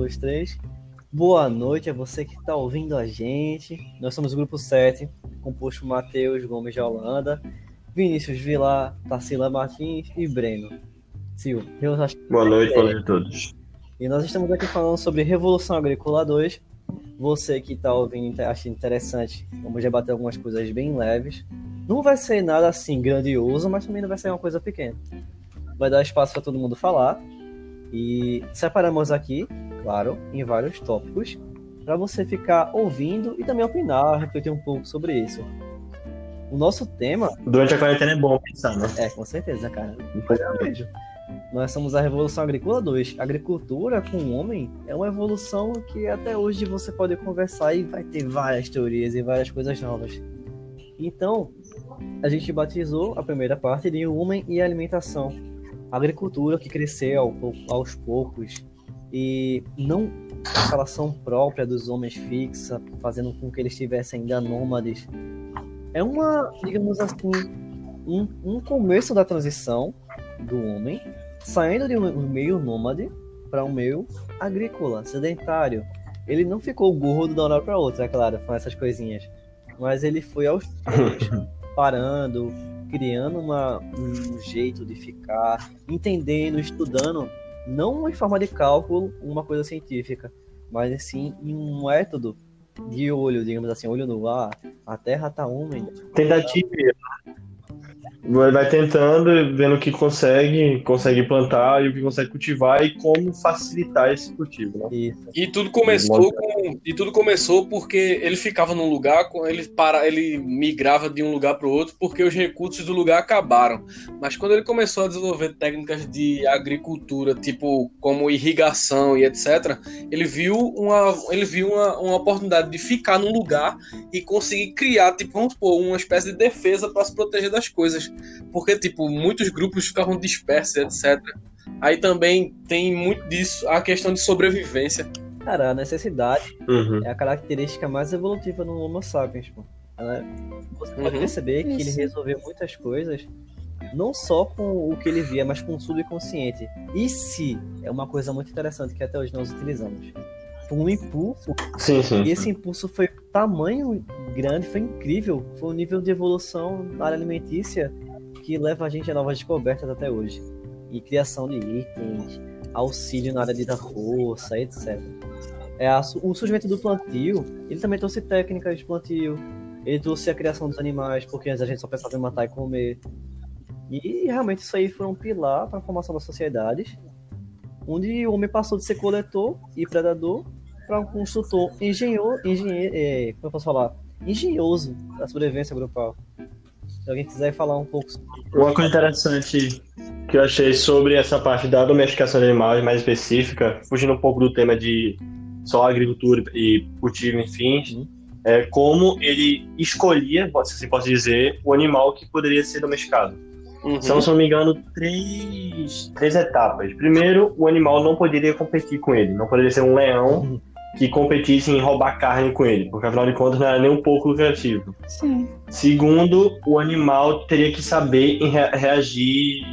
dois, três. Boa noite a você que está ouvindo a gente. Nós somos o grupo 7, composto por Matheus Gomes de Holanda, Vinícius Vilar, Tarsila Martins e Breno. Silva. Boa noite, boa noite a todos. E nós estamos aqui falando sobre Revolução Agrícola 2. Você que está ouvindo, acha interessante, vamos debater algumas coisas bem leves. Não vai ser nada assim grandioso, mas também não vai ser uma coisa pequena. Vai dar espaço para todo mundo falar. E separamos aqui, claro, em vários tópicos, para você ficar ouvindo e também opinar, refletir um pouco sobre isso. O nosso tema. Durante a quarentena é bom pensar, né? É, com certeza, cara. vejo. Nós somos a Revolução Agrícola 2. Agricultura com o homem é uma evolução que até hoje você pode conversar e vai ter várias teorias e várias coisas novas. Então, a gente batizou a primeira parte de Homem e Alimentação. A agricultura que cresceu aos poucos e não a relação própria dos homens fixa, fazendo com que eles tivessem ainda nômades. É uma, digamos assim, um, um começo da transição do homem saindo de um meio nômade para um meio agrícola, sedentário. Ele não ficou gordo da hora para outra, é claro, com essas coisinhas. Mas ele foi aos parando, criando uma, um jeito de ficar, entendendo, estudando, não em forma de cálculo, uma coisa científica, mas sim em um método de olho, digamos assim, olho no ar, a terra está úmida. Tentativa vai tentando, vendo o que consegue, consegue plantar e o que consegue cultivar e como facilitar esse cultivo. Né? E tudo começou com, e tudo começou porque ele ficava num lugar, ele para, ele migrava de um lugar para o outro porque os recursos do lugar acabaram. Mas quando ele começou a desenvolver técnicas de agricultura, tipo como irrigação e etc, ele viu uma, ele viu uma, uma oportunidade de ficar num lugar e conseguir criar, tipo, vamos supor, uma espécie de defesa para se proteger das coisas porque, tipo, muitos grupos ficavam dispersos, etc. Aí também tem muito disso, a questão de sobrevivência. Cara, a necessidade uhum. é a característica mais evolutiva no Homo sapiens, pô. Né? Você pode uhum. perceber que ele resolveu muitas coisas não só com o que ele via, mas com o subconsciente. E se é uma coisa muito interessante que até hoje nós utilizamos. Um impulso. Sim, sim. E esse impulso foi tamanho grande, foi incrível. Foi um nível de evolução na área alimentícia que leva a gente a novas descobertas até hoje. E criação de itens, auxílio na área de força, etc. É a, o surgimento do plantio, ele também trouxe técnicas de plantio, ele trouxe a criação dos animais, porque antes a gente só pensava em matar e comer. E realmente isso aí foi um pilar para a formação das sociedades, onde o homem passou de ser coletor e predador para um construtor engenhoso, engenheiro, é, como eu posso falar, engenhoso da sobrevivência grupal. Se alguém quiser falar um pouco sobre Uma coisa interessante que eu achei sobre essa parte da domesticação de animais mais específica, fugindo um pouco do tema de só agricultura e cultivo, enfim, uhum. é como ele escolhia, se assim pode dizer, o animal que poderia ser domesticado. Uhum. São, se não me engano, três, três etapas. Primeiro, o animal não poderia competir com ele. Não poderia ser um leão uhum que competissem em roubar carne com ele, porque afinal de contas não era nem um pouco lucrativo. Sim. Segundo, o animal teria que saber reagir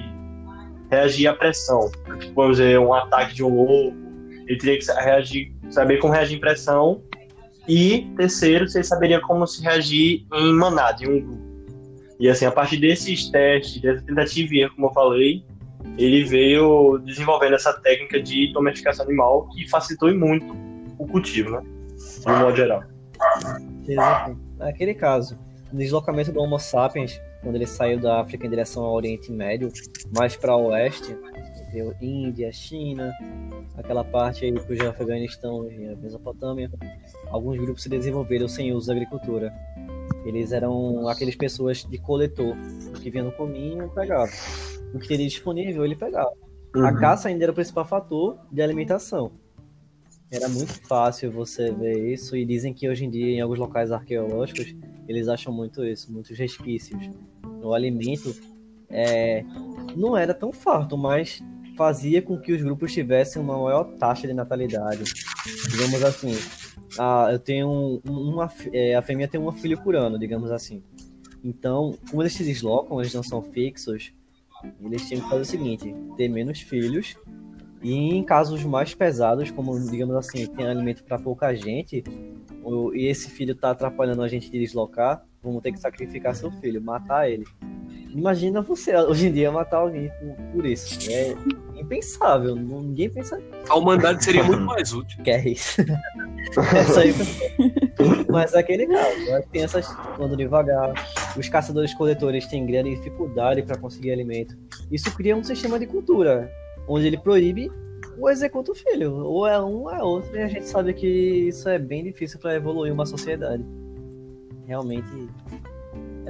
reagir à pressão. Tipo, vamos dizer, um ataque de um lobo, ele teria que reagir, saber como reagir em pressão. E terceiro, você saberia como se reagir em manada, em um grupo. E assim, a partir desses testes, dessa tentativa e erro, como eu falei, ele veio desenvolvendo essa técnica de domesticação animal que facilitou muito o cultivo, né? De um modo geral. Naquele caso, no deslocamento do Homo sapiens, quando ele saiu da África em direção ao Oriente Médio, mais para o oeste, viu Índia, China, aquela parte aí para o Afeganistão e a Mesopotâmia, alguns grupos se desenvolveram sem uso da agricultura. Eles eram aquelas pessoas de coletor, que vinham no caminho e pegavam. O que teria disponível, ele pegava. Uhum. A caça ainda era o principal fator de alimentação. Era muito fácil você ver isso e dizem que hoje em dia em alguns locais arqueológicos eles acham muito isso, muitos resquícios. O alimento é, não era tão farto, mas fazia com que os grupos tivessem uma maior taxa de natalidade. Digamos assim, a, eu tenho uma, é, a fêmea tem um filho por ano, digamos assim. Então, como eles se deslocam, eles não são fixos, eles tinham que fazer o seguinte: ter menos filhos E em casos mais pesados, como digamos assim, tem alimento para pouca gente, e esse filho tá atrapalhando a gente de deslocar, vamos ter que sacrificar seu filho, matar ele. Imagina você hoje em dia matar alguém por, por isso. É impensável, ninguém pensa. A humanidade seria muito mais útil. Que é isso. Essa aí, mas é aquele caso, as crianças andam devagar, os caçadores-coletores têm grande dificuldade para conseguir alimento. Isso cria um sistema de cultura, onde ele proíbe ou executa o filho. Ou é um ou é outro, e a gente sabe que isso é bem difícil para evoluir uma sociedade. Realmente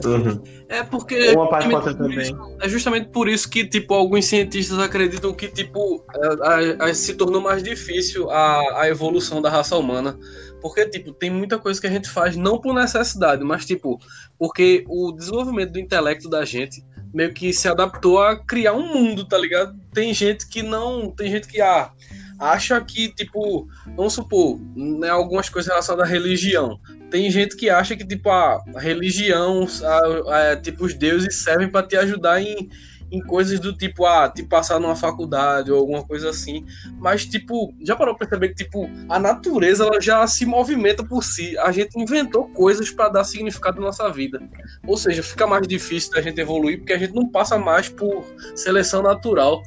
é, uhum. é porque. Uma parte também. Isso, é justamente por isso que, tipo, alguns cientistas acreditam que, tipo, a, a, a, se tornou mais difícil a, a evolução da raça humana. Porque, tipo, tem muita coisa que a gente faz não por necessidade, mas, tipo, porque o desenvolvimento do intelecto da gente meio que se adaptou a criar um mundo, tá ligado? Tem gente que não. Tem gente que ah, acha que, tipo, vamos supor, né, algumas coisas relacionadas à religião tem gente que acha que, tipo, a religião, a, a, tipo, os deuses servem para te ajudar em, em coisas do tipo, ah, te passar numa faculdade ou alguma coisa assim. Mas, tipo, já parou pra perceber que, tipo, a natureza, ela já se movimenta por si. A gente inventou coisas para dar significado na nossa vida. Ou seja, fica mais difícil da gente evoluir porque a gente não passa mais por seleção natural.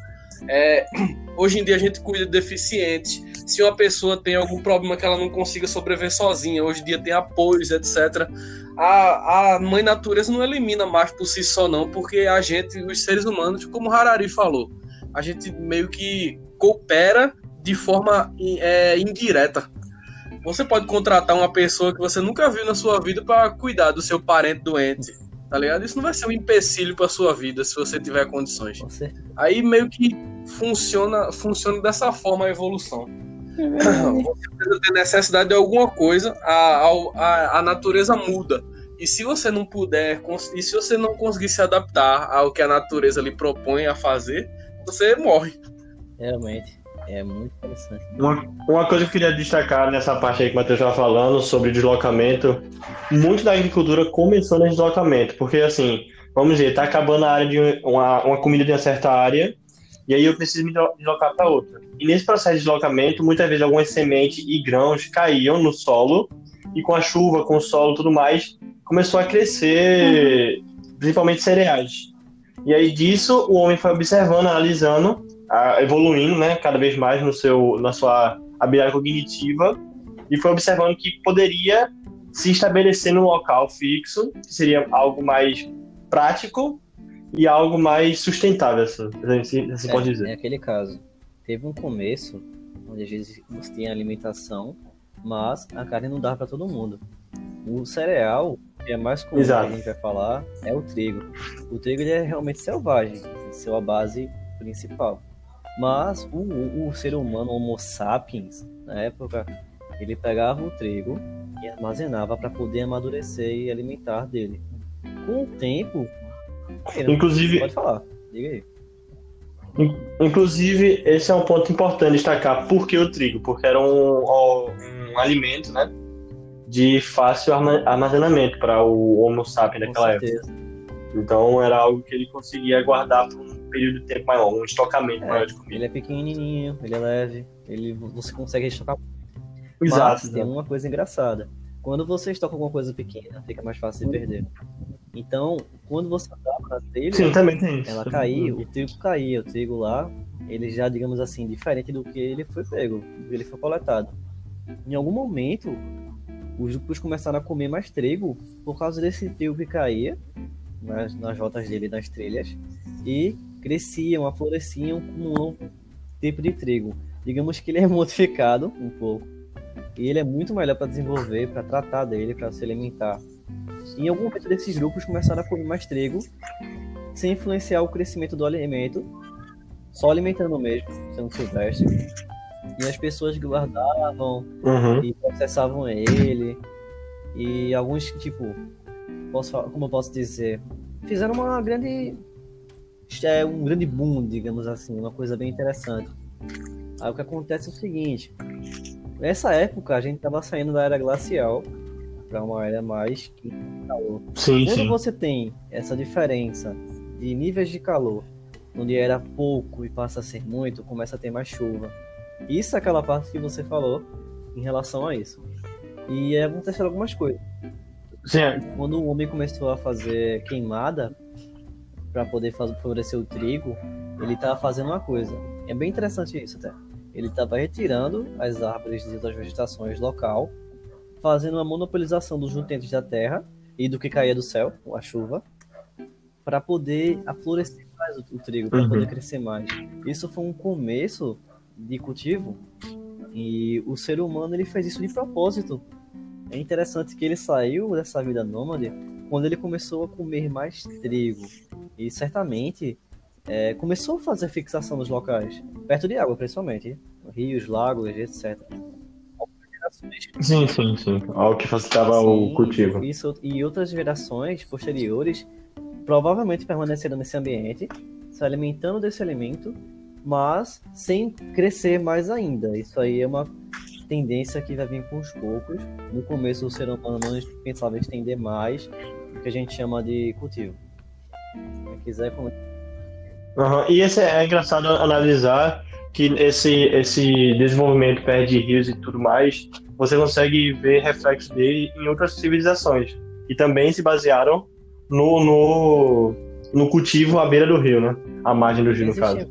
É, hoje em dia a gente cuida de deficientes. Se uma pessoa tem algum problema que ela não consiga sobreviver sozinha, hoje em dia tem apoios, etc. A, a mãe natureza não elimina mais por si só, não, porque a gente, os seres humanos, como Harari falou, a gente meio que coopera de forma é, indireta. Você pode contratar uma pessoa que você nunca viu na sua vida para cuidar do seu parente doente tá ligado? Isso não vai ser um empecilho pra sua vida se você tiver condições. Aí meio que funciona, funciona dessa forma a evolução. Você precisa ter necessidade de alguma coisa, a, a, a natureza muda. E se você não puder, e se você não conseguir se adaptar ao que a natureza lhe propõe a fazer, você morre. Realmente. É muito interessante. Uma, uma coisa que eu queria destacar nessa parte aí que o Matheus estava falando sobre deslocamento, muito da agricultura começou no deslocamento, porque assim, vamos dizer, tá acabando a área de uma, uma comida de uma certa área, e aí eu preciso me deslocar para outra. E nesse processo de deslocamento, muitas vezes algumas sementes e grãos caíam no solo, e com a chuva, com o solo e tudo mais, começou a crescer, uhum. principalmente cereais. E aí disso o homem foi observando, analisando evoluindo, né, cada vez mais no seu, na sua habilidade cognitiva e foi observando que poderia se estabelecer num local fixo, que seria algo mais prático e algo mais sustentável, assim, assim, assim é, pode dizer. É aquele caso. Teve um começo onde às vezes você tem alimentação, mas a carne não dá para todo mundo. O cereal, que é mais comum Exato. que a gente vai falar, é o trigo. O trigo ele é realmente selvagem, em sua base principal. Mas o, o, o ser humano, Homo sapiens, na época, ele pegava o trigo e armazenava para poder amadurecer e alimentar dele. Com o tempo, inclusive, pode falar, diga aí. Inclusive, esse é um ponto importante destacar. Por que o trigo? Porque era um, um alimento, né? De fácil armazenamento para o Homo sapiens naquela época. Então era algo que ele conseguia guardar por um período de tempo maior, um estocamento é, maior de comida. Ele é pequenininho, ele é leve, ele, você consegue estocar. Exato. Mas tem uma coisa engraçada. Quando você estoca alguma coisa pequena, fica mais fácil de perder. Então, quando você andava na telha, Sim, também tem isso. ela caía, o trigo caía, o trigo lá, ele já, digamos assim, diferente do que ele foi pego, ele foi coletado. Em algum momento, os grupos começaram a comer mais trigo por causa desse trigo que caía nas, nas rotas dele nas trilhas e cresciam, afloresciam com um novo tipo de trigo. Digamos que ele é modificado um pouco e ele é muito melhor para desenvolver, para tratar dele, para se alimentar. E em algum momento desses grupos começaram a comer mais trigo sem influenciar o crescimento do alimento, só alimentando mesmo, sendo silvestre. E as pessoas guardavam uhum. e processavam ele. E alguns, tipo, posso, como eu posso dizer, fizeram uma grande é um grande boom, digamos assim, uma coisa bem interessante. Aí o que acontece é o seguinte: nessa época a gente estava saindo da era glacial para uma era mais calor. Sim, Quando sim. você tem essa diferença de níveis de calor onde era pouco e passa a ser muito, começa a ter mais chuva. Isso é aquela parte que você falou em relação a isso. E aconteceram algumas coisas. Sim, é. Quando o homem começou a fazer queimada para poder fazer, favorecer o trigo, ele estava fazendo uma coisa. É bem interessante isso até. Ele estava retirando as árvores e outras vegetações local, fazendo uma monopolização dos nutrientes da terra e do que caía do céu, a chuva, para poder aflorescer mais o, o trigo, para Uhum. poder crescer mais. Isso foi um começo de cultivo e o ser humano ele fez isso de propósito. É interessante que ele saiu dessa vida nômade quando ele começou a comer mais trigo e certamente é, começou a fazer fixação nos locais, perto de água principalmente, rios, lagos, etc. sim, sim, sim. Algo que facilitava o cultivo. Isso, e outras gerações posteriores provavelmente permaneceram nesse ambiente, se alimentando desse alimento, mas sem crescer mais ainda. Isso aí é uma tendência que vai vir com os poucos. No começo, o ser humano não pensava em estender mais o que a gente chama de cultivo. Se quiser comentar. Aham, E esse é engraçado analisar que esse, esse desenvolvimento perto de rios e tudo mais, você consegue ver reflexo dele em outras civilizações, que também se basearam no, no, no cultivo à beira do rio, né? À margem do rio, no caso.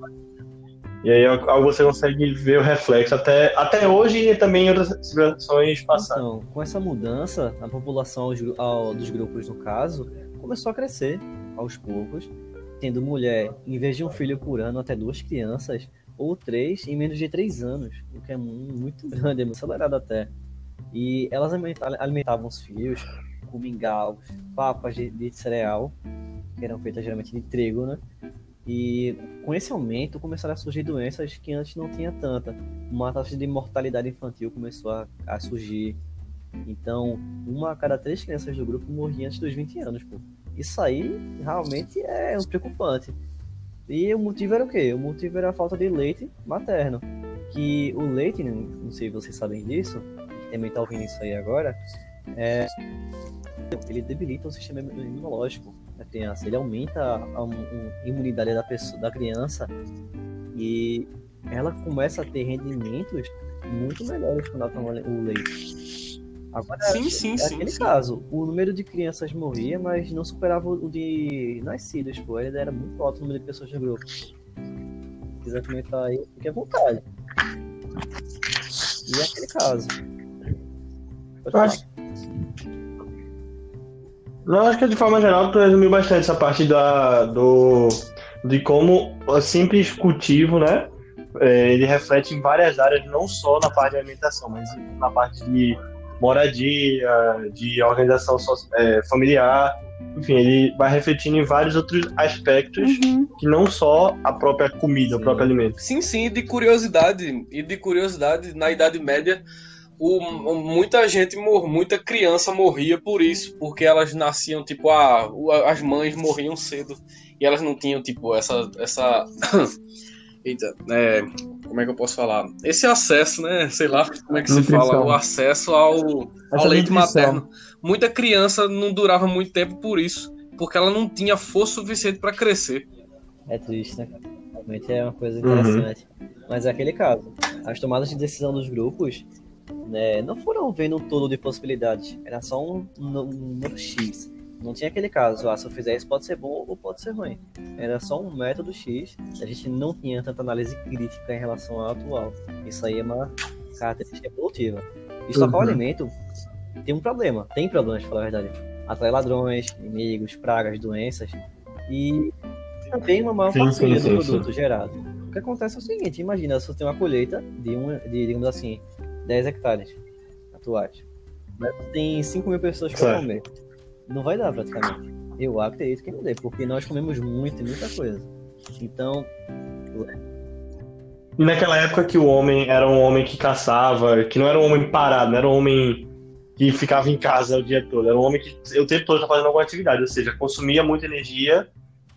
E aí aí você consegue ver o reflexo até, até hoje e também em outras civilizações passadas. Então, com essa mudança, a população aos ao- dos grupos, no caso, começou a crescer aos poucos, tendo mulher, em vez de um filho por ano, até duas crianças, ou três em menos de três anos, o que é mu- muito grande, é muito acelerado até. E elas alimenta- alimentavam os filhos com mingaus, papas de, de cereal, que eram feitas geralmente de trigo, né? E com esse aumento começaram a surgir doenças que antes não tinha tanta. Uma taxa de mortalidade infantil começou a, a surgir. Então, uma a cada três crianças do grupo morria antes dos 20 anos, pô. Isso aí realmente é um preocupante. E o motivo era o quê? O motivo era a falta de leite materno. Que o leite, não sei se vocês sabem disso, também tá ouvindo isso aí agora, é... ele debilita o sistema imunológico da criança. Ele aumenta a, a- a imunidade da, pessoa, da criança e ela começa a ter rendimentos muito melhores quando ela toma o leite. Agora, Sim, sim, é sim. aquele sim. caso, o número de crianças morria, mas não superava o de nascidos, pô. Ele era muito alto o número de pessoas no grupo. Se quiser comentar aí, fique à vontade. E é aquele caso. Pode Eu falar. acho, não, acho que de forma geral tu resumiu bastante essa parte da, do, de como o simples cultivo, né? é, ele reflete em várias áreas, não só na parte de alimentação, mas na parte de moradia, de organização é, familiar. Enfim, ele vai refletindo em vários outros aspectos que não só a própria comida, o próprio alimento. Sim, sim, e de curiosidade, e de curiosidade, na Idade Média, o, o- muita gente, mor, muita criança morria por isso, porque elas nasciam, tipo, a, o- as mães morriam cedo, e elas não tinham, tipo, essa, essa, eita, é, como é que eu posso falar? Esse acesso, né, sei lá, como é que se Nutrição. fala, o acesso ao, ao leite nutrição. materno. Muita criança não durava muito tempo por isso, porque ela não tinha força suficiente para crescer. É triste, né? Realmente é uma coisa Uhum. interessante. Mas é aquele caso. As tomadas de decisão dos grupos né, não foram vendo um todo de possibilidades. Era só um, um número X. Não tinha aquele caso, ah, se eu fizer isso pode ser bom ou pode ser ruim. Era só um método X. A gente não tinha tanta análise crítica em relação ao atual. Isso aí é uma característica evolutiva. Estocar o Uhum. alimento tem um problema. Tem problemas, pra falar a verdade. Atrai ladrões, inimigos, pragas, doenças. E também uma maior partilha do produto gerado. O que acontece é o seguinte, imagina se você tem uma colheita de, um, de digamos assim, 10 hectares atuais. Mas você tem 5 mil pessoas para comer. Não vai dar praticamente. Eu acredito que não dê, porque nós comemos muito e muita coisa. Então, E naquela época que o homem era um homem que caçava, que não era um homem parado, não era um homem que ficava em casa o dia todo, era um homem que o tempo todo estava fazendo alguma atividade, ou seja, consumia muita energia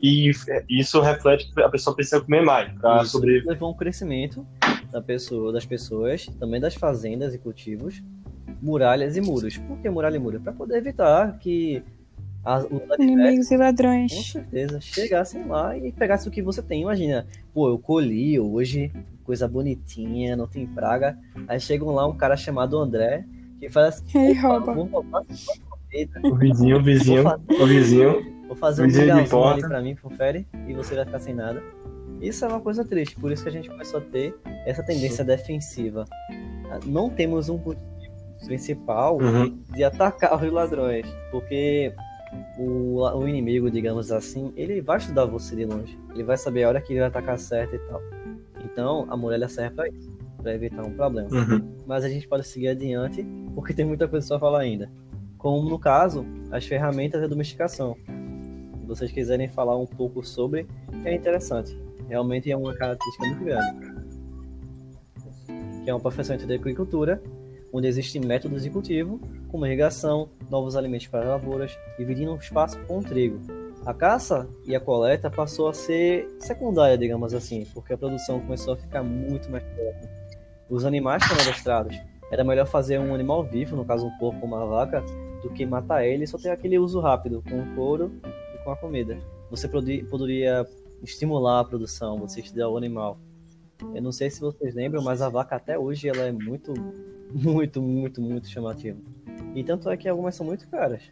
e isso reflete que a pessoa precisa comer mais para sobreviver. levou um crescimento da pessoa, das pessoas, também das fazendas e cultivos, muralhas e muros. Por que muralha e muro? Para poder evitar que as, os Inimigos e com ladrões. certeza, chegassem lá e pegassem o que você tem. Imagina, pô, eu colhi hoje, coisa bonitinha, não tem praga. Aí chegam lá um cara chamado André, que faz assim, "Opa, rouba. vou roubar. O vizinho, o vizinho, o vizinho. Vou fazer um lugarzinho ali porta. pra mim, confere, e você vai ficar sem nada. Isso é uma coisa triste, por isso que a gente começou a ter essa tendência defensiva. Não temos um principal Uhum. de atacar os ladrões, porque o, o inimigo, digamos assim, ele vai estudar você de longe. Ele vai saber a hora que ele vai atacar certo e tal. Então, a muralha serve pra isso, pra evitar um problema. Uhum. Mas a gente pode seguir adiante, porque tem muita coisa só falar ainda. Como no caso, as ferramentas de domesticação. Se vocês quiserem falar um pouco sobre, é interessante. Realmente é uma característica muito grande. Que é um aperfeiçoamento da agricultura, onde existem métodos de cultivo, como irrigação, novos alimentos para lavouras, dividindo o espaço com o trigo. A caça e a coleta passou a ser secundária, digamos assim, porque a produção começou a ficar muito mais forte. Os animais foram adestrados. Era melhor fazer um animal vivo, no caso um porco ou uma vaca, do que matar ele e só ter aquele uso rápido, com o couro e com a comida. Você poderia estimular a produção, você estudar o animal. Eu não sei se vocês lembram, mas a vaca até hoje ela é muito, muito, muito, muito chamativa. E tanto é que algumas são muito caras.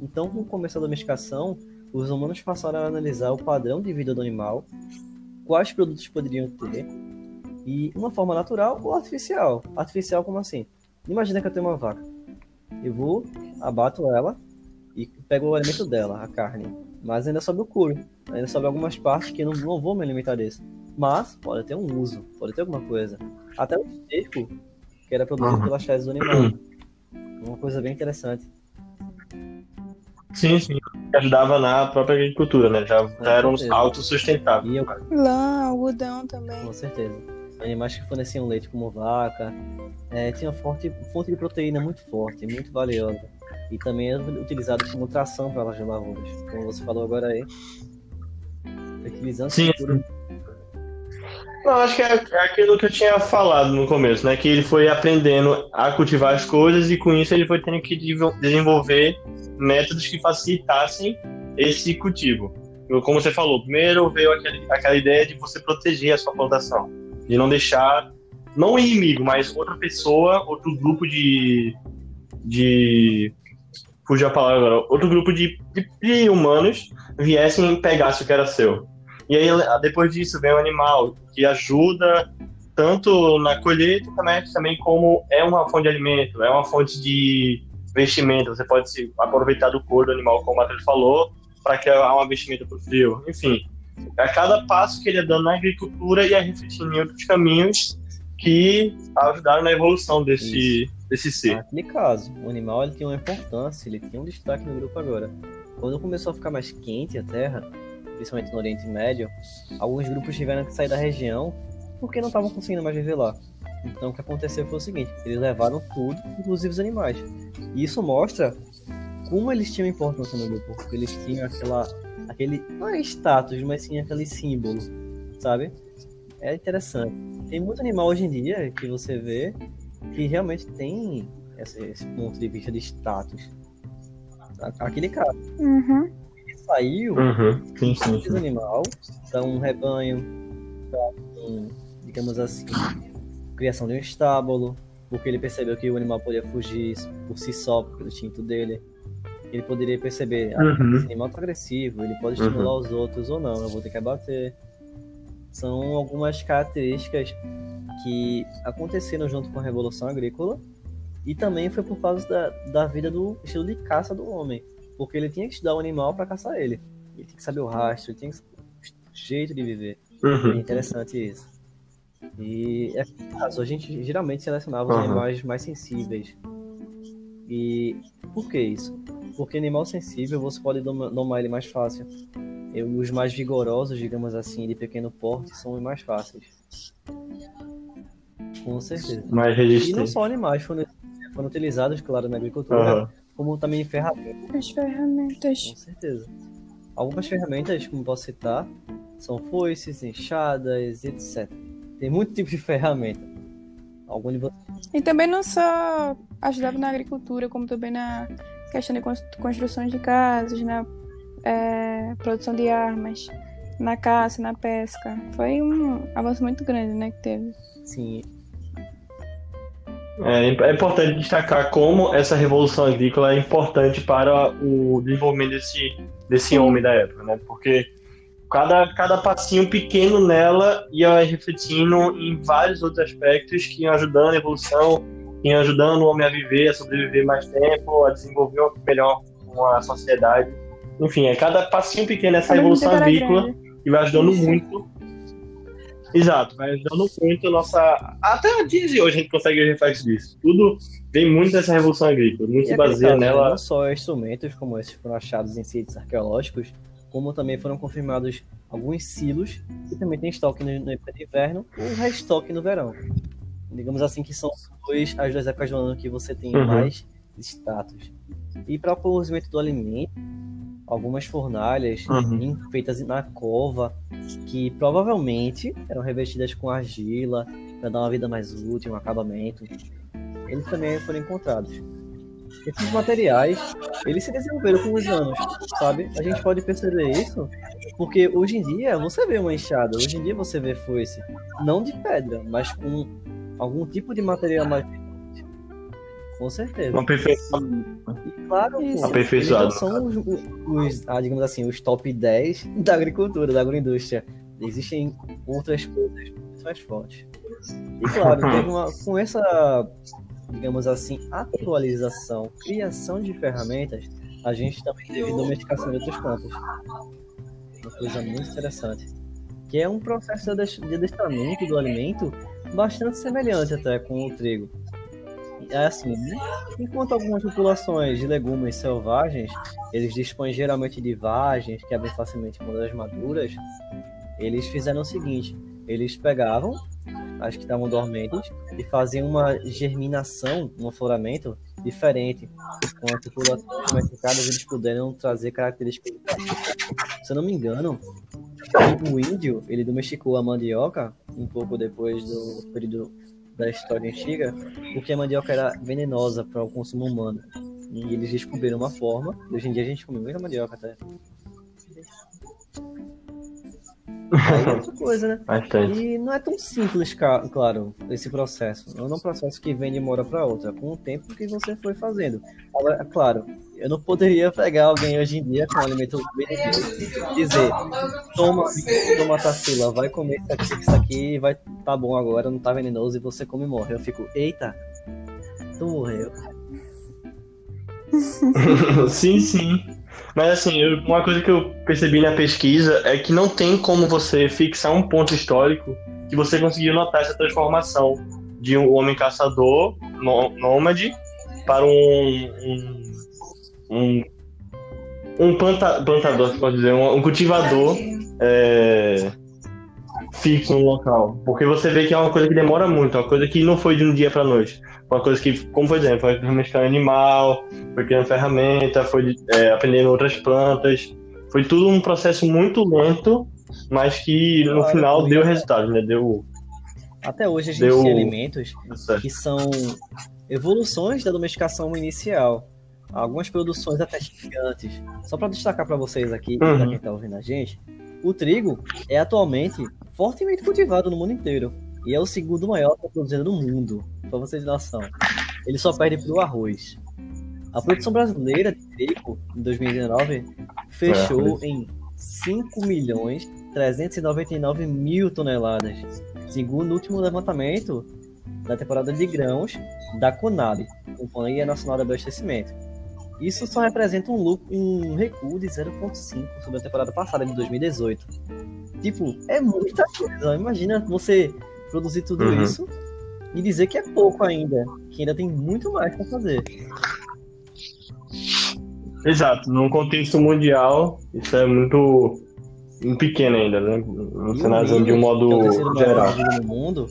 Então, com o começo da domesticação, os humanos passaram a analisar o padrão de vida do animal, quais produtos poderiam ter, e uma forma natural ou artificial. Artificial como assim? Imagina que eu tenho uma vaca. Eu vou, abato ela e pego o alimento dela, a carne. Mas ainda sobe o couro. Ainda sobe algumas partes que eu não, não vou me alimentar desse. Mas pode ter um uso, pode ter alguma coisa. Até o esterco, que era produzido Uhum. pelas fezes do animal. Uma coisa bem interessante. Sim, sim. Ajudava na própria agricultura, né? Já, já era um certeza. autossustentável. E eu, Lã, algodão também. com certeza. Animais que forneciam leite, como vaca, é, tinha forte, fonte de proteína muito forte, muito valiosa. E também era utilizado como tração para as lavouras. Como você falou agora aí. Fertilizante Sim, por- Não, acho que é, é aquilo que eu tinha falado no começo, né? Que ele foi aprendendo a cultivar as coisas e com isso ele foi tendo que desenvolver métodos que facilitassem esse cultivo. Como você falou, primeiro veio aquele, aquela ideia de você proteger a sua plantação, de não deixar, não o inimigo, mas outra pessoa, outro grupo de. de fugiu a palavra agora, outro grupo de, de, de humanos viessem e pegassem o que era seu. E aí, depois disso, vem o animal, que ajuda tanto na colheita também, também como é uma fonte de alimento, é uma fonte de vestimenta. Você pode se aproveitar do couro do animal, como o Matheus falou, para criar uma vestimenta para o frio. Enfim, a cada passo que ele ia dando na agricultura ia refletindo em outros caminhos que ajudaram na evolução desse, desse ser. Naquele caso, o animal ele tinha uma importância, ele tinha um destaque no grupo agora. Quando começou a ficar mais quente a Terra, principalmente no Oriente Médio, alguns grupos tiveram que sair da região porque não estavam conseguindo mais viver lá. Então o que aconteceu foi o seguinte, eles levaram tudo, inclusive os animais. E isso mostra como eles tinham importância no grupo, porque eles tinham aquela aquele não é status, mas sim aquele símbolo, sabe? É interessante. Tem muito animal hoje em dia que você vê que realmente tem esse, esse ponto de vista de status. Aquele cara Uhum. Saiu Uhum. Sim, sim, esse sim. animal para um rebanho, para um, digamos assim, criação de um estábulo, porque ele percebeu que o animal podia fugir por si só, pelo instinto dele. Ele poderia perceber, ah, Uhum. esse animal tá agressivo, ele pode estimular os outros ou não, eu vou ter que abater. São algumas características que aconteceram junto com a Revolução Agrícola e também foi por causa da, da vida do estilo de caça do homem, porque ele tinha que estudar o animal para caçar ele. Ele tinha que saber o rastro, ele tinha que saber o jeito de viver. É Uhum. interessante isso. E é caso, a gente geralmente selecionava os animais mais sensíveis. E por que isso? Porque animal sensível você pode doma- domar ele mais fácil. E os mais vigorosos, digamos assim, de pequeno porte, são os mais fáceis. Com certeza. Mais E não só animais foram, foram utilizados, claro, na agricultura, Aham. Como também ferramentas. As ferramentas. Com certeza. Algumas ferramentas, como posso citar, são foices, enxadas, etc. Tem muito tipo de ferramenta. Algum de vocês E também não só ajudava na agricultura, como também na questão de cons- construções de casas, na é, produção de armas, na caça, na pesca. Foi um avanço muito grande, né, que teve. Sim, É, é importante destacar como essa revolução agrícola é importante para o desenvolvimento desse, desse homem da época, né? Porque cada, cada passinho pequeno nela ia refletindo em vários outros aspectos que iam ajudando a evolução, que iam ajudando o homem a viver, a sobreviver mais tempo, a desenvolver melhor uma sociedade. Enfim, é cada passinho pequeno nessa revolução era agrícola grande. e vai ajudando Isso. muito. Exato, vai ajudando muito a nossa. Até o dia de hoje a gente consegue ver reflexo disso. Tudo vem muito dessa revolução agrícola, muito E se aquele baseia caso, né, nela. Não só instrumentos como esses foram achados em sítios arqueológicos, como também foram confirmados alguns silos que também tem estoque no, no inverno ou restoque no verão. Digamos assim que são dois, as duas épocas do ano que você tem Uhum. mais status. E para o cozimento do alimento, algumas fornalhas Uhum. feitas na cova, que provavelmente eram revestidas com argila para dar uma vida mais útil, um acabamento. Eles também foram encontrados. Esses materiais, eles se desenvolveram com os anos, sabe? A gente pode perceber isso porque hoje em dia você vê uma enxada, hoje em dia você vê foice, não de pedra, mas com algum tipo de material mais com certeza. Uma perfeição. E claro, Isso. Aperfeiçoado. são os, os, ah, digamos assim, os top 10 da agricultura, da agroindústria. Existem outras coisas muito mais fortes. E claro, teve uma- com essa, digamos assim, atualização, criação de ferramentas, a gente também teve domesticação de outras plantas. Uma coisa muito interessante. Que é um processo de adestramento do alimento bastante semelhante até com o trigo. É assim, né? Enquanto algumas populações de legumes selvagens, eles dispõem geralmente de vagens que abrem facilmente quando elas maduras, eles fizeram o seguinte, eles pegavam as que estavam dormentes e faziam uma germinação, um afloramento diferente, com as populações domesticadas eles puderam trazer características Se eu não me engano, o índio, ele domesticou a mandioca um pouco depois do período da história antiga, porque a mandioca era venenosa para o consumo humano. E eles descobriram uma forma, e hoje em dia a gente come muita mandioca até. Aí é outra coisa, né? Bastante. E não é tão simples, claro, esse processo. Não é um processo que vem de uma hora para outra, com o tempo que você foi fazendo. Agora, é claro, eu não poderia pegar alguém hoje em dia com um alimento e dizer, toma, toma tacila, vai comer isso aqui, isso aqui, vai tá bom agora, não tá venenoso e você come e morre. Eu fico, eita, tu morreu. sim, sim. Mas assim, eu- uma coisa que eu percebi na pesquisa é que não tem como você fixar um ponto histórico que você conseguiu notar essa transformação de um homem caçador, nômade, para um. um, um, um planta- plantador, se pode dizer, um, um cultivador é, fixo no local. Porque você vê que é uma coisa que demora muito, é uma coisa que não foi de um dia para noite. Uma coisa que, como por exemplo, foi domesticando animal, foi criando ferramenta, foi é, aprendendo outras plantas. Foi tudo um processo muito lento, mas que no final deu resultado, né? Deu Até hoje a gente Deu- tem alimentos que são evoluções da domesticação inicial. Algumas produções até gigantes. Só para destacar para vocês aqui, Uhum. para quem está ouvindo a gente, o trigo é atualmente fortemente cultivado no mundo inteiro. E é o segundo maior produzido do mundo, para vocês terem noção. Ele só perde para o arroz. A produção brasileira de trigo, em 2019, fechou É, em 5 milhões 399 mil toneladas, segundo o último levantamento da temporada de grãos da Conab, Companhia Nacional de Abastecimento. Isso só representa um, lucro, um recuo de 0,5 sobre a temporada passada de 2018. Tipo, é muita coisa. Imagina você produzir tudo Uhum. isso e dizer que é pouco ainda, que ainda tem muito mais para fazer. Exato, num contexto mundial, isso é muito pequeno ainda, né? O cenário de um é modo geral. no mundo,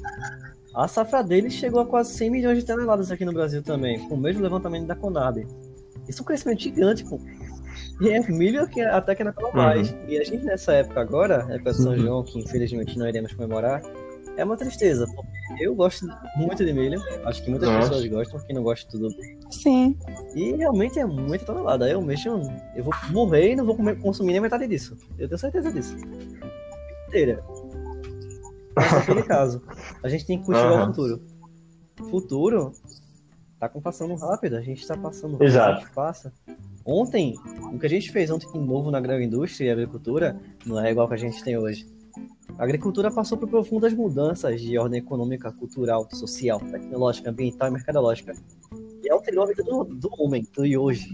a safra dele chegou a quase 100 milhões de toneladas aqui no Brasil também, com o mesmo levantamento da Conab. Isso é um crescimento gigante, pô. E é milho que até que não acaba mais. E a gente nessa época agora, época de São Uhum. João, que infelizmente não iremos comemorar, É uma tristeza, porque eu gosto muito de milho, acho que muitas Nossa. pessoas gostam, quem não gosta tudo. Sim. E realmente é muita tonelada. Eu mesmo, eu vou morrer e não vou comer- consumir nem metade disso. Eu tenho certeza disso. Inteira. Mas naquele caso, a gente tem que cultivar Aham. o futuro. Futuro tá com- passando rápido, a gente tá passando Exato. a gente passa. Ontem, o que a gente fez ontem de novo na agroindústria e agricultura não é igual que a gente tem hoje. A agricultura passou por profundas mudanças de ordem econômica, cultural, social, tecnológica, ambiental e mercadológica. E alterou a vida do, do homem, do e hoje.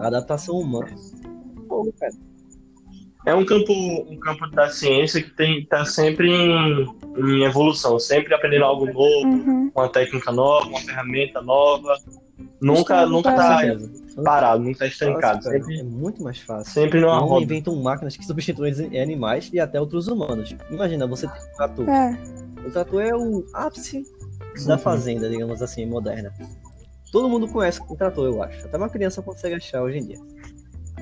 A adaptação humana. Pô, cara. É um campo, um campo da ciência que tem, tá sempre em, em evolução, sempre aprendendo algo novo, Uhum. uma técnica nova, uma ferramenta nova. Nunca, nunca tá parado, nunca tá estancado. cara. Sempre, É muito mais fácil. sempre O numa homem roda. inventam máquinas que substituem animais e até outros humanos. Imagina, você tem um trator. É. O trator é o ápice da fazenda, digamos assim, moderna. Todo mundo conhece o trator, eu acho. Até uma criança consegue achar hoje em dia.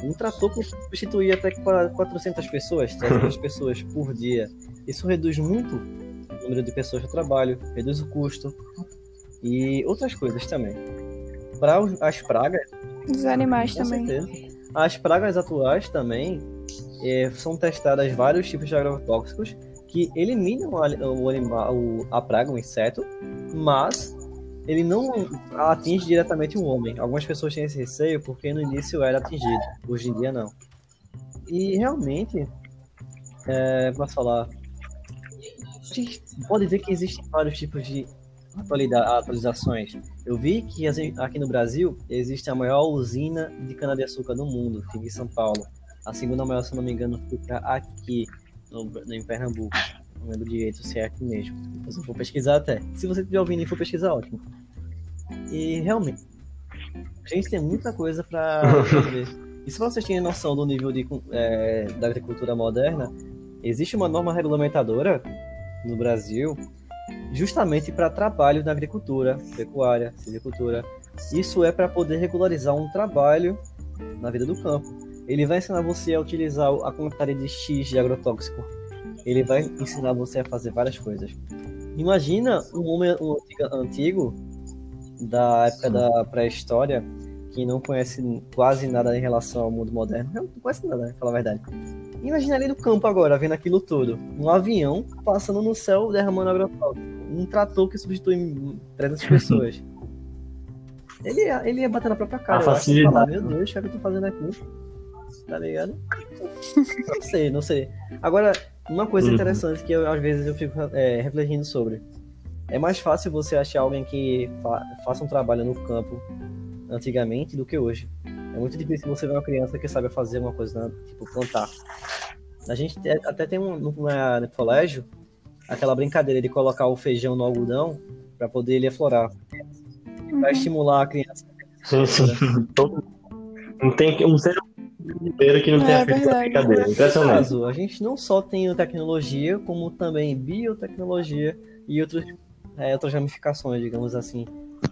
Um trator consegue substituir até qua- 400 pessoas, 300 pessoas por dia. Isso reduz muito o número de pessoas no trabalho, reduz o custo e outras coisas também. Para as pragas, Dos animais com também. certeza. As pragas atuais também eh, são testadas vários tipos de agrotóxicos que eliminam a- o animal, a praga, o inseto, mas ele não atinge diretamente o homem. Algumas pessoas têm esse receio porque no início era atingido, hoje em dia não. E realmente, é, posso falar, pode ver que existem vários tipos de atualizações. Eu vi que aqui no Brasil existe a maior usina de cana-de-açúcar do mundo, fica em São Paulo. A segunda maior, se não me engano, fica aqui, no, no- em Pernambuco. Não lembro direito se é aqui mesmo. Depois eu vou pesquisar até. Se você estiver ouvindo e for pesquisar, ótimo. E realmente, a gente tem muita coisa para ver. E se vocês têm noção do nível de, é, da agricultura moderna, existe uma norma regulamentadora no Brasil justamente para trabalho na agricultura, pecuária, silvicultura. Isso é para poder regularizar um trabalho na vida do campo. Ele vai ensinar você a utilizar a quantidade de X de agrotóxico. Ele vai ensinar você a fazer várias coisas. Imagina um homem antigo da época da pré-história que não conhece quase nada em relação ao mundo moderno. Não conhece nada, né? Falar a verdade. Imagina ali no campo agora, vendo aquilo tudo. Um avião passando no céu derramando agrotóxico. Um trator que substitui 300 pessoas. Ele ia, ele ia bater na própria cara. A facilidade. falar, Meu Deus, o que é que eu tô fazendo aqui? Tá ligado? Não sei, não sei. Agora, uma coisa Uhum. interessante que eu, às vezes eu fico é, refletindo sobre. É mais fácil você achar alguém que fa- faça um trabalho no campo antigamente do que hoje. É muito difícil você ver uma criança que sabe fazer uma coisa, né? tipo plantar. A gente te- até tem um no, no colégio aquela brincadeira de colocar o feijão no algodão para poder ele aflorar, Uhum. para estimular a criança. Sim, sim. Todo- Não tem um ser inteiro que não É tenha feito essa brincadeira. Impressionante. caso, a gente não só tem tecnologia, como também biotecnologia e outros, é, outras ramificações, digamos assim.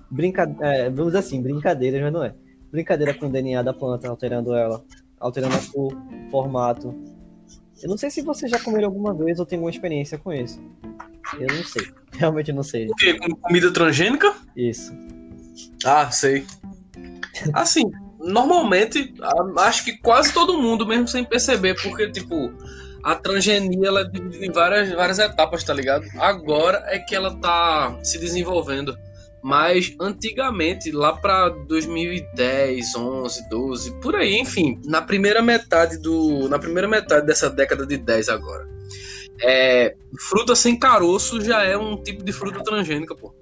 Brinca... é, vamos dizer assim, brincadeiras, mas não é. Brincadeira com o DNA da planta, alterando ela, alterando a cor, formato. Eu não sei se vocês já comeram alguma vez ou tem alguma experiência com isso. Eu não sei. Realmente não sei. O quê? Com comida transgênica? Isso. Ah, sei. Assim, normalmente, acho que quase todo mundo, mesmo sem perceber, porque, tipo, a transgenia ela é dividida em várias, várias etapas, tá ligado? Agora é que ela tá se desenvolvendo. Mas antigamente, lá pra 2010, 11, 12, por aí, enfim, na primeira metade do. Na primeira metade dessa década de 10 agora. É, fruta sem caroço já é um tipo de fruta transgênica, pô.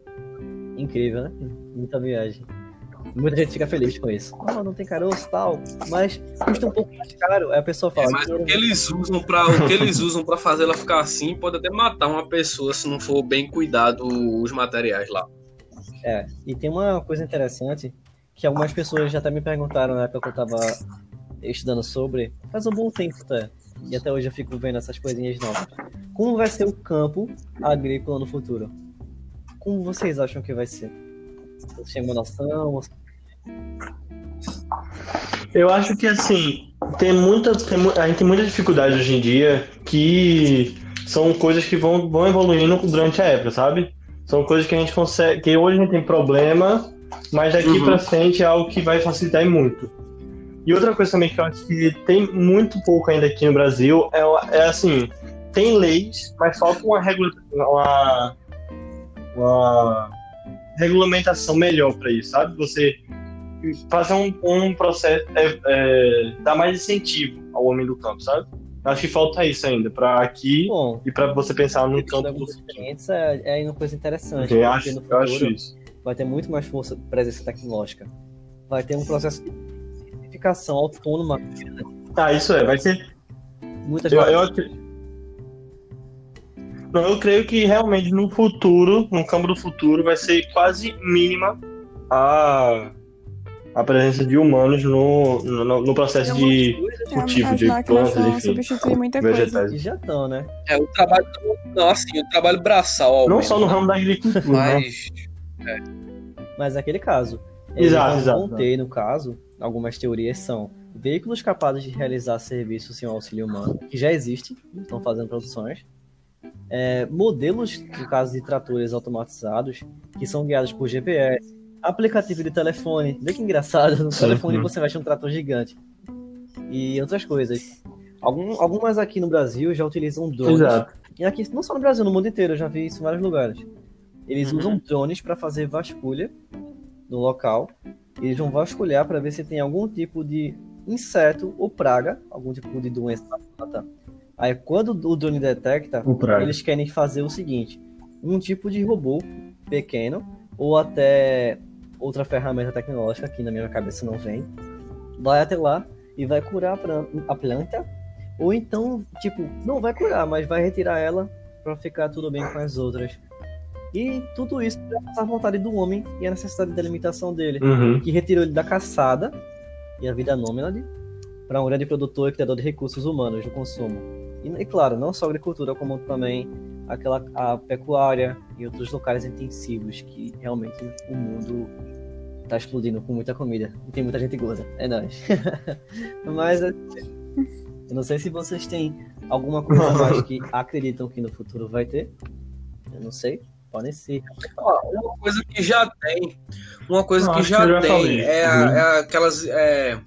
Incrível, né? Muita viagem. Muita gente fica feliz com isso. Não, não tem caroço e tal, mas custa um pouco mais caro. Aí a pessoa fala. É, mas o que eles usam para o que eles usam para fazer ela ficar assim pode até matar uma pessoa se não for bem cuidado os materiais lá. É, e tem uma coisa interessante que algumas pessoas já até me perguntaram na época que eu tava estudando sobre, faz um bom tempo até, e até hoje eu fico vendo essas coisinhas novas. Como vai ser o campo agrícola no futuro? Como vocês acham que vai ser? Vocês têm uma noção? Eu acho que assim, tem muita, tem a gente tem muita dificuldade hoje em dia que são coisas que vão, vão evoluindo durante a época, sabe? São coisas que a gente consegue. que hoje a gente tem problema, mas daqui Uhum. pra frente é algo que vai facilitar muito. E outra coisa também que eu acho que tem muito pouco ainda aqui no Brasil é, é assim: tem leis, mas falta uma, regula uma, uma regulamentação melhor para isso, sabe? Você fazer um, um processo, é, é, dar mais incentivo ao homem do campo, sabe? Acho que falta isso ainda, para aqui Bom, e para você pensar no campo do diferentes é, é uma coisa interessante. Eu acho, no eu acho futuro isso. vai ter muito mais força, presença tecnológica. Vai ter um processo de identificação autônoma. Ah, isso é, vai ser. Muitas Eu, eu, Não, eu creio que realmente no futuro, no campo do futuro, vai ser quase mínima a, a presença de humanos no, no, no processo de cultivo As de plantas, enfim, substituir muita coisa. vegetais. que já estão, né? É, o trabalho. Não, assim, o trabalho braçal. Não menos, só no né? ramo da agricultura, né? Mas. Mas é aquele caso. Eles Exato, exato. conter, no caso, algumas teorias são veículos capazes de realizar serviços sem o auxílio humano, que já existe, estão fazendo produções. É, modelos, no caso de tratores automatizados, que são guiados por GPS, aplicativo de telefone. Vê que engraçado, no Sim, telefone você vai ter um trator gigante. E outras coisas. Algum- algumas aqui no Brasil já utilizam drones. Exato. E aqui, não só no Brasil, no mundo inteiro, eu já vi isso em vários lugares. Eles Uhum. usam drones para fazer vasculha no local. Eles vão vasculhar para ver se tem algum tipo de inseto ou praga, algum tipo de doença. Aí, quando o drone detecta, eles querem fazer o seguinte: um tipo de robô pequeno, ou até outra ferramenta tecnológica, que na minha cabeça não vem, vai até lá e vai curar a plan- a planta, ou então, tipo, não vai curar, mas vai retirar ela para ficar tudo bem com as outras. E tudo isso graças à vontade do homem e a necessidade de delimitação dele, Uhum. que retirou ele da caçada e a vida nômade para um grande produtor e criador de recursos humanos do consumo. E, e claro, não só a agricultura, como também aquela a pecuária e outros locais intensivos que realmente o mundo tá explodindo com muita comida e tem muita gente gorda. É nóis. Mas é, eu não sei se vocês têm alguma coisa mais que acreditam que no futuro vai ter. Eu não sei. Podem ser. Uma coisa que já tem, uma coisa Não, que já que já tem é, a- Uhum. é aquelas é,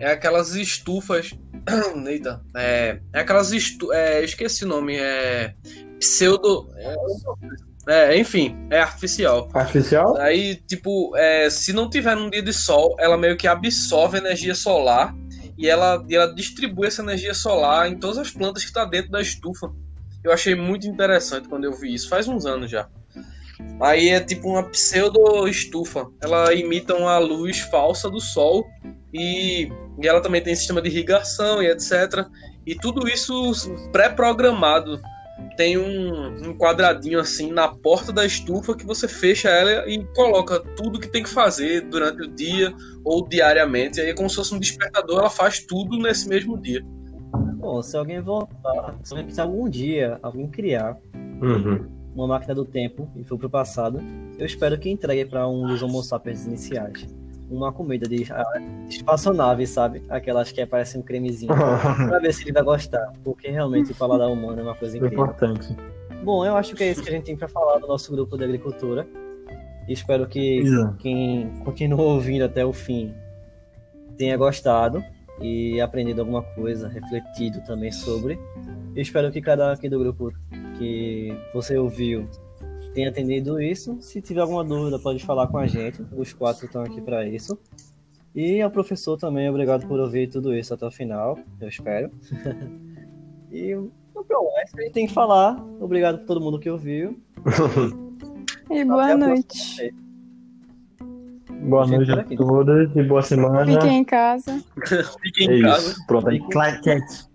é aquelas estufas, eita, é, é aquelas estu, é, esqueci o nome, é pseudo, é, é, enfim, é artificial. Artificial? Aí, tipo, é, se não tiver num dia de sol, ela meio que absorve energia solar e ela, e ela distribui essa energia solar em todas as plantas que está dentro da estufa. Eu achei muito interessante quando eu vi isso, faz uns anos já. Aí é tipo uma pseudo estufa. Ela imita uma luz falsa do sol e, e ela também tem sistema de irrigação e etc. E tudo isso pré-programado. Tem um, um quadradinho assim na porta da estufa que você fecha ela e coloca tudo que tem que fazer durante o dia ou diariamente. Aí é como se fosse um despertador, ela faz tudo nesse mesmo dia. Bom, se alguém voltar, se alguém- se algum dia alguém criar Uhum. uma máquina do tempo e for pro passado, eu espero que entregue para um dos Homo sapiens iniciais. Uma comida de ah, espaçonave, sabe? Aquelas que parecem um cremezinho. pra ver se ele vai gostar, porque realmente o paladar humano é uma coisa incrível. Importante. Bom, eu acho que é isso que a gente tem para falar do nosso grupo de agricultura. Espero que Exato. quem continuou ouvindo até o fim tenha gostado e aprendido alguma coisa, refletido também sobre. Eu espero que cada um aqui do grupo que você ouviu tenha entendido isso. Se tiver alguma dúvida, pode falar com a gente. Os quatro estão aqui para isso. E ao professor também, obrigado por ouvir tudo isso até o final, eu espero. e no ProWest a gente tem que falar. Obrigado por todo mundo que ouviu. E boa noite. Boa noite a todos e boa semana. Fiquem em casa. Fiquem É em casa. isso. Pronto, aí, claquete.